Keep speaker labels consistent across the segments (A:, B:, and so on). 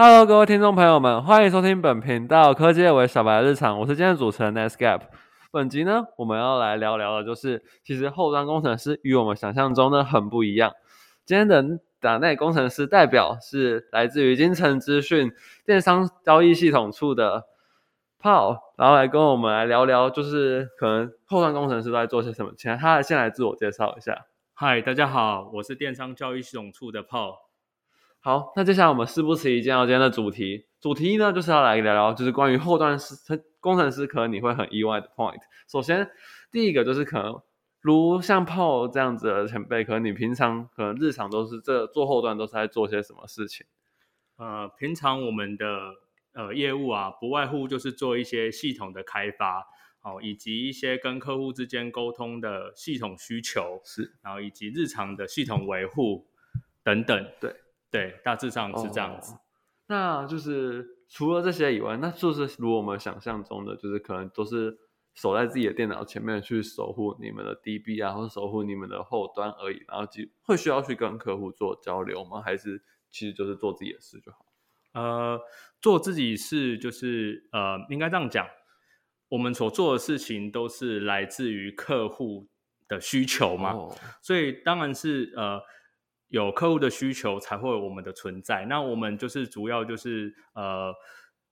A: Hello，各位听众朋友们，欢迎收听本频道科技为小白日常，我是今天的主持人 Nesgap。本集呢，我们要来聊聊的就是，其实后端工程师与我们想象中的很不一样。今天的打内工程师代表是来自于金城资讯电商交易系统处的 Paul，然后来跟我们来聊聊，就是可能后端工程师都在做些什么。请他先来自我介绍一下。
B: 嗨，大家好，我是电商交易系统处的 Paul。
A: 好，那接下来我们事不宜迟，进入今天的主题。主题呢，就是要来聊聊，就是关于后端师工程师可能你会很意外的 point。首先，第一个就是可能如像 Paul 这样子的前辈，可能你平常可能日常都是这做后端都是在做些什么事情？
B: 呃，平常我们的呃业务啊，不外乎就是做一些系统的开发。哦，以及一些跟客户之间沟通的系统需求
A: 是，
B: 然后以及日常的系统维护等等，
A: 对
B: 对，大致上是这样子。
A: 那就是除了这些以外，那就是如我们想象中的，就是可能都是守在自己的电脑前面去守护你们的 DB 啊，或者守护你们的后端而已。然后就会需要去跟客户做交流吗？还是其实就是做自己的事就好？
B: 呃，做自己事就是呃，应该这样讲。我们所做的事情都是来自于客户的需求嘛，所以当然是呃有客户的需求才会有我们的存在。那我们就是主要就是呃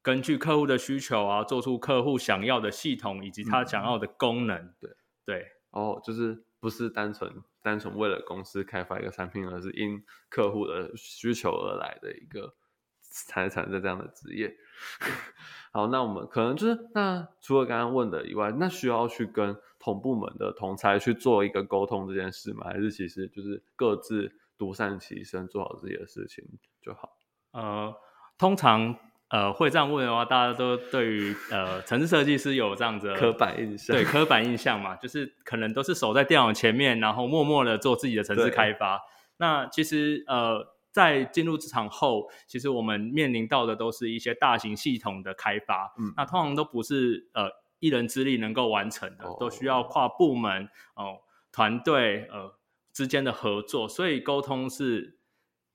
B: 根据客户的需求啊，做出客户想要的系统以及他想要的功能。
A: 对
B: 对，
A: 哦，就是不是单纯单纯为了公司开发一个产品，而是因客户的需求而来的一个才产生这样的职业。好，那我们可能就是那除了刚刚问的以外，那需要去跟同部门的同才去做一个沟通这件事吗？还是其实就是各自独善其身，做好自己的事情就好？
B: 呃，通常呃会这样问的话，大家都对于呃城市设计师有这样子
A: 刻板印象，
B: 对刻板印象嘛，就是可能都是守在电脑前面，然后默默的做自己的城市开发。那其实呃。在进入职场后，其实我们面临到的都是一些大型系统的开发，嗯，那通常都不是呃一人之力能够完成的，都需要跨部门哦团队呃之间的合作，所以沟通是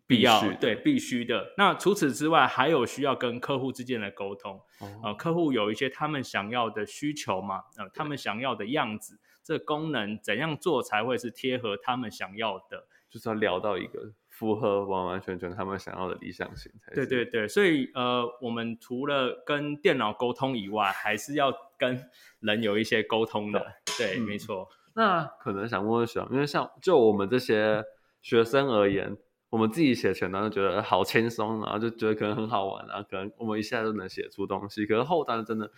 B: 必要，对必须的。那除此之外，还有需要跟客户之间的沟通，呃，客户有一些他们想要的需求嘛，呃，他们想要的样子，这功能怎样做才会是贴合他们想要的，
A: 就是要聊到一个。符合完完全全他们想要的理想型才
B: 对对对，所以呃，我们除了跟电脑沟通以外，还是要跟人有一些沟通的。对，没错。
A: 那可能想问问学长，因为像就我们这些学生而言，我们自己写前端就觉得好轻松，然后就觉得可能很好玩啊，可能我们一下就能写出东西。可是后端真的，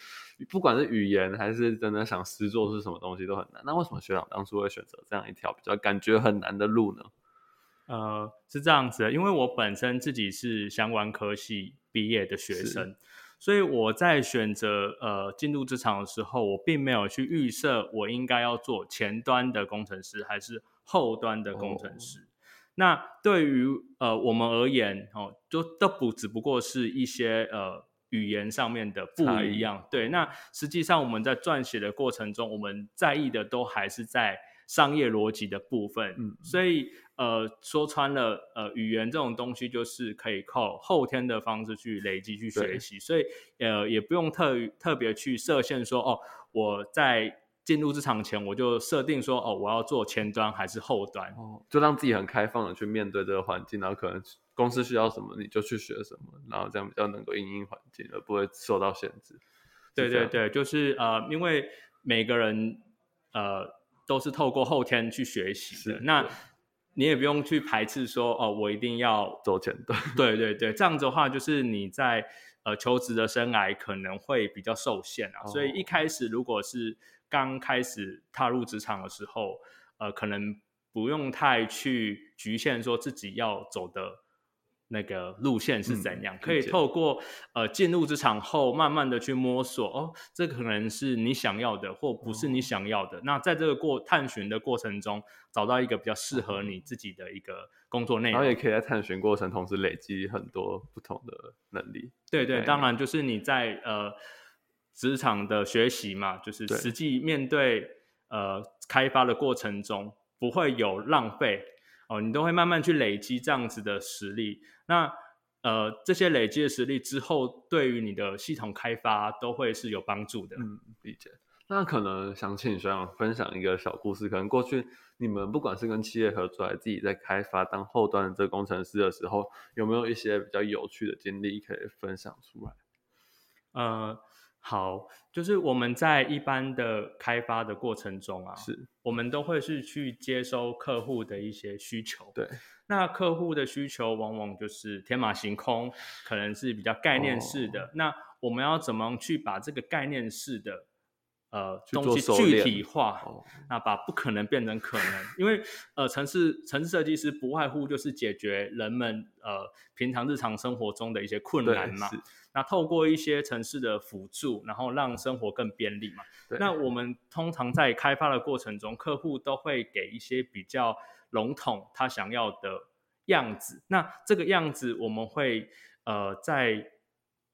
A: 不管是语言还是真的想实做是什么东西都很难。那为什么学长当初会选择这样一条比较感觉很难的路呢？
B: 呃，是这样子的，因为我本身自己是相关科系毕业的学生，所以我在选择呃进入职场的时候，我并没有去预设我应该要做前端的工程师还是后端的工程师。那对于呃我们而言，哦，就都不只不过是一些呃语言上面的不一样。对，那实际上我们在撰写的过程中，我们在意的都还是在。商业逻辑的部分，嗯，所以呃说穿了，呃语言这种东西就是可以靠后天的方式去累积去学习，所以呃也不用特特别去设限说哦我在进入这场前我就设定说哦我要做前端还是后端，
A: 哦就让自己很开放的去面对这个环境，然后可能公司需要什么你就去学什么，然后这样比较能够应应环境，而不会受到限制。
B: 对对对，就是呃因为每个人呃。都是透过后天去学习的，那你也不用去排斥说哦，我一定要
A: 走前端。
B: 对对对，这样子的话，就是你在呃求职的生涯可能会比较受限啊。所以一开始如果是刚开始踏入职场的时候，呃，可能不用太去局限说自己要走的。那个路线是怎样？可以透过呃进入职场后，慢慢的去摸索哦，这可能是你想要的，或不是你想要的。那在这个过探寻的过程中，找到一个比较适合你自己的一个工作内容，
A: 然后也可以在探寻过程同时累积很多不同的能力。
B: 对对，当然就是你在呃职场的学习嘛，就是实际面对呃开发的过程中，不会有浪费。哦，你都会慢慢去累积这样子的实力。那呃这些累积的实力之后，对于你的系统开发都会是有帮助的。
A: 嗯，理解。那可能想请学长分享一个小故事，可能过去你们不管是跟企业合作，还是自己在开发当后端的这个工程师的时候，有没有一些比较有趣的经历可以分享出来？
B: 呃，好，就是我们在一般的开发的过程中啊，
A: 是
B: 我们都会是去接收客户的一些需求。
A: 对，
B: 那客户的需求往往就是天马行空，可能是比较概念式
A: 哦
B: 的。那我们要怎么去把这个概念式的呃
A: 去
B: 东西具体化？
A: 哦，
B: 那把不可能变成可能，因为呃，城市城市设计师不外乎就是解决人们呃平常日常生活中的一些困难嘛。那透过一些城市的辅助，然后让生活更便利嘛。那我们通常在开发的过程中，客户都会给一些比较笼统他想要的样子。那这个样子，我们会呃在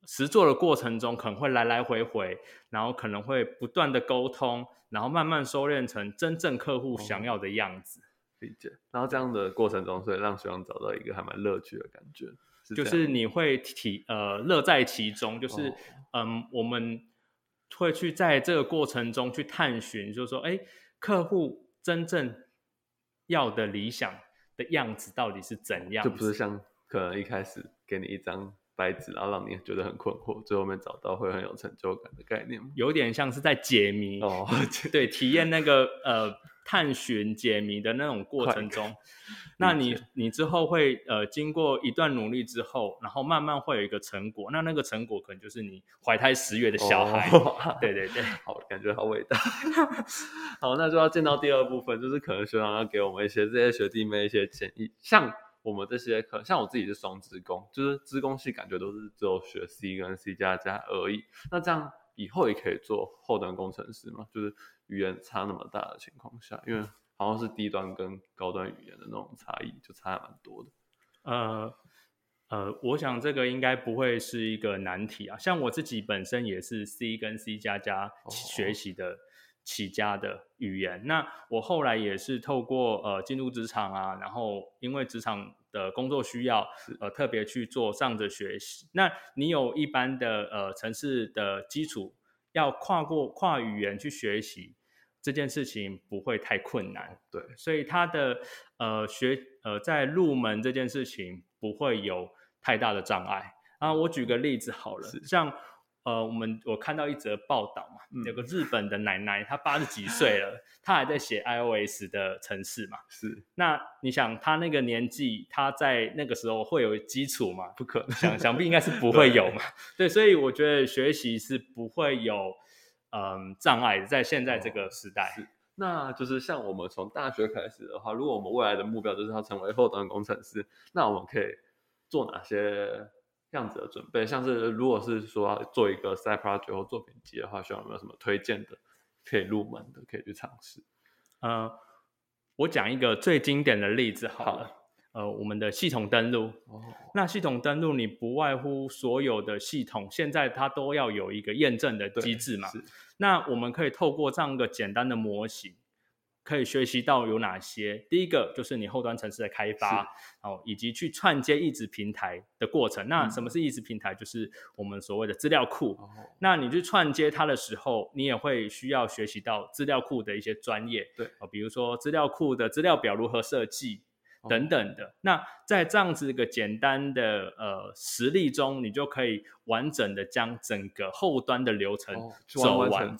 B: 实做的过程中，可能会来来回回，然后可能会不断的沟通，然后慢慢收敛成真正客户想要的样子。
A: 理解。然后这样的过程中，所以让学长找到一个还蛮乐趣的感觉，是
B: 就是你会体呃乐在其中，就是、
A: 哦
B: 嗯，我们会去在这个过程中去探寻，就是说，哎，客户真正要的理想的样子到底是怎样
A: 就？不是像可能一开始给你一张白纸，然后让你觉得很困惑，最后面找到会很有成就感的概念。
B: 有点像是在解谜
A: 哦，
B: 对，体验那个呃探寻解谜的那种过程中，那你你之后会呃经过一段努力之后，然后慢慢会有一个成果，那那个成果可能就是你怀胎十月的小孩，
A: 哦
B: 对对对。
A: 好，感觉好伟大。好，那就要见到第二部分，就是可能学长要给我们一些这些学弟妹一些建议。像我们这些可像我自己是双职工，就是职工系感觉都是只有学 C 跟 C 加加而已。那这样以后也可以做后端工程师嘛？就是语言差那么大的情况下，因为好像是低端跟高端语言的那种差异就差还蛮多的。
B: 呃呃，我想这个应该不会是一个难题啊。像我自己本身也是 C 跟 C 加加
A: 哦
B: 学习的起家的语言，那我后来也是透过呃进入职场啊，然后因为职场的工作需要，呃特别去做这样的学习。那你有一般的呃城市的基础，要跨过跨语言去学习。这件事情不会太困难，
A: 对，
B: 所以他的呃学呃在入门这件事情不会有太大的障碍啊。我举个例子好了，像呃我们我看到一则报道嘛，
A: 嗯
B: 有个日本的奶奶，她八十几岁了，她还在写 iOS 的程式嘛。
A: 是
B: 那你想，她那个年纪，她在那个时候会有基础吗？
A: 不可能。
B: 想想必应该是不 会有嘛。对，所以我觉得学习是不会有嗯障碍，在现在这个时代。
A: 是那就是像我们从大学开始的话，如果我们未来的目标就是要成为后端工程师，那我们可以做哪些样子的准备？像是如果是说要做一个 side project 或作品集的话，需要有没有什么推荐的可以入门的，可以去尝试？
B: 呃，我讲一个最经典的例子好了。呃，我们的系统登录，
A: 哦，
B: 那系统登录你不外乎所有的系统，现在它都要有一个验证的
A: 对
B: 机制嘛。
A: 是
B: 那我们可以透过这样一个简单的模型，可以学习到有哪些。第一个就是你后端城市的开发，哦，以及去串接一直平台的过程。那
A: 嗯
B: 什么是一直平台？就是我们所谓的资料库。
A: 哦，
B: 那你去串接它的时候，你也会需要学习到资料库的一些专业，
A: 对
B: 哦，比如说资料库的资料表如何设计
A: 哦
B: 等等的。那在这样子一个简单的呃实例中，你就可以完整的将整个后端的流程
A: 哦
B: 走
A: 完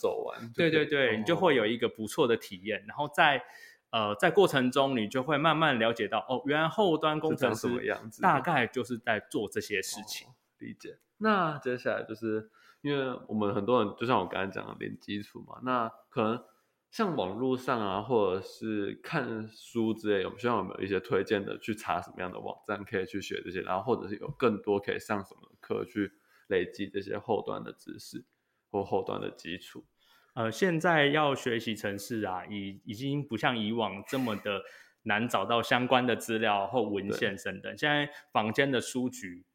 B: 对对对，你就会有
A: 一
B: 一个不错的体验，然后在呃在过程中，你就会慢慢了解到，哦，原来后端工程师
A: 什么样子，
B: 大概就是在做这些事情。
A: 哦理解。那接下来就是因为我们很多人就像我刚才讲的零基础嘛，那可能像网络上啊，或者是看书之类，我们希望有没有一些推荐的去查什么样的网站可以去学这些，然后或者是有更多可以上什么课去累积这些后端的知识或后端的基础。
B: 呃，现在要学习程式啊，已已经不像以往这么的难找到相关的资料或文献等等。现在房间的书局哦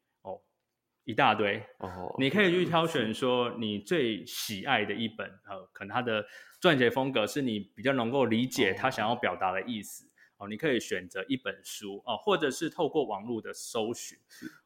B: 一大堆，
A: 哦，
B: 你可以去挑选说你最喜爱的一本，呃，可能它的撰写风格是你比较能够理解他想要表达的意思。哦，你可以选择一本书哦，或者是透过网络的搜寻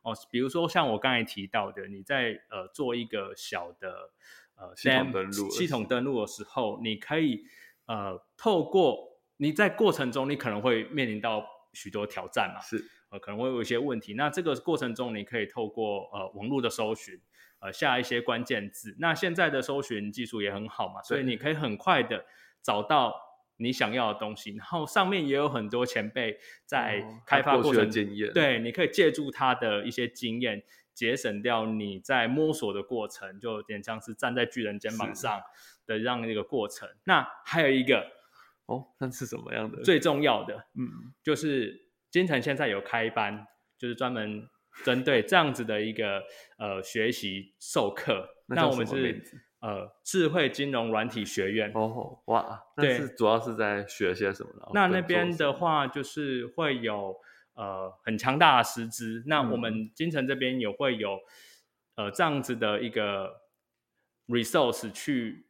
B: 哦，比如说像我刚才提到的，你在呃做一个小的呃
A: 系统登录
B: 系统登录的时候，你可以呃透过你在过程中，你可能会面临到许多挑战嘛，
A: 是
B: 呃可能会有一些问题，那这个过程中你可以透过呃网络的搜寻。呃，下一些关键字，那现在的搜寻技术也很好嘛，所以你可以很快的找到你想要的东西。然后上面也有很多前辈在开发过程
A: 经验，
B: 对，你可以借助他的一些经验，节省掉你在摸索的过程，就有点像是站在巨人肩膀上的这样一个过程。那还有一个
A: 哦，那是什么样的？
B: 最重要的，
A: 嗯，
B: 就是金城现在有开班，就是专门。针对这样子的一个呃学习授课，那我们是呃智慧金融软体学院
A: 哦哇，那是主要是在学些什么呢？
B: 那那边的话就是会有呃很强大的师资，那我们金城这边也会有呃这样子的一个 resource 去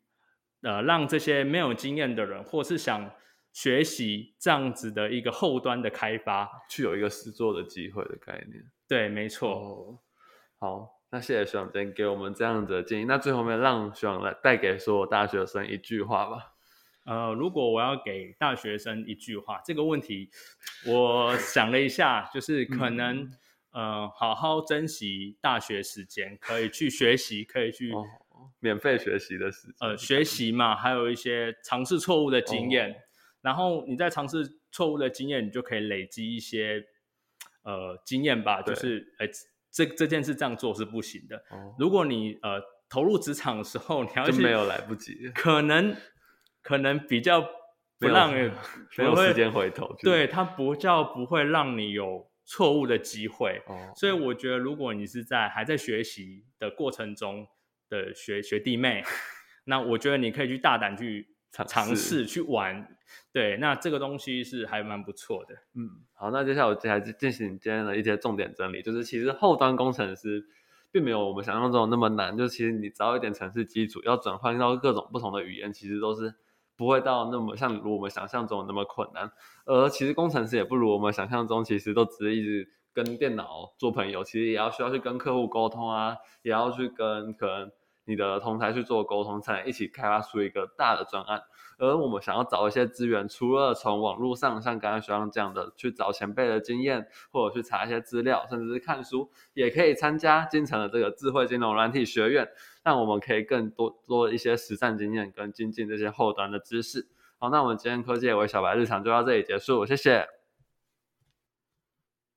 B: 呃让这些没有经验的人，或是想学习这样子的一个后端的开发，
A: 去有一个试做的机会的概念。
B: 对，没错。
A: 好，那谢谢徐长今给我们这样子的建议。那最后面让徐长来带给所有大学生一句话吧。
B: 呃，如果我要给大学生一句话，这个问题我想了一下，就是可能呃，好好珍惜大学时间，可以去学习，可以去
A: 免费学习的时间。
B: 呃，学习嘛，还有一些尝试错误的经验。然后你在尝试错误的经验，你就可以累积一些。呃，经验吧，就是哎，这这件事这样做是不行的。哦如果你呃投入职场的时候，你要
A: 就没有来不及，
B: 可能可能比较不让
A: 没有时间回头，
B: 对他不叫不会让你有错误的机会。哦所以我觉得，如果你是在还在学习的过程中的学学弟妹，那我觉得你可以去大胆去。尝试去玩，对，那这个东西是还蛮不错的。
A: 嗯，好，那接下来我接下来进行今天的一些重点整理，就是其实后端工程师并没有我们想象中那么难，就其实你只要一点程式基础，要转换到各种不同的语言，其实都是不会到那么像如我们想象中那么困难。而其实工程师也不如我们想象中，其实都只是一直跟电脑做朋友，其实也要需要去跟客户沟通啊，也要去跟可能。你的同台去做沟通，才能一起开发出一个大的专案。而我们想要找一些资源，除了从网络上像刚刚学长讲的去找前辈的经验，或者去查一些资料，甚至是看书，也可以参加金城的这个智慧金融软体学院，让我们可以更多多一些实战经验跟精进这些后端的知识。好，那我们今天科技为小白日常就到这里结束，谢谢。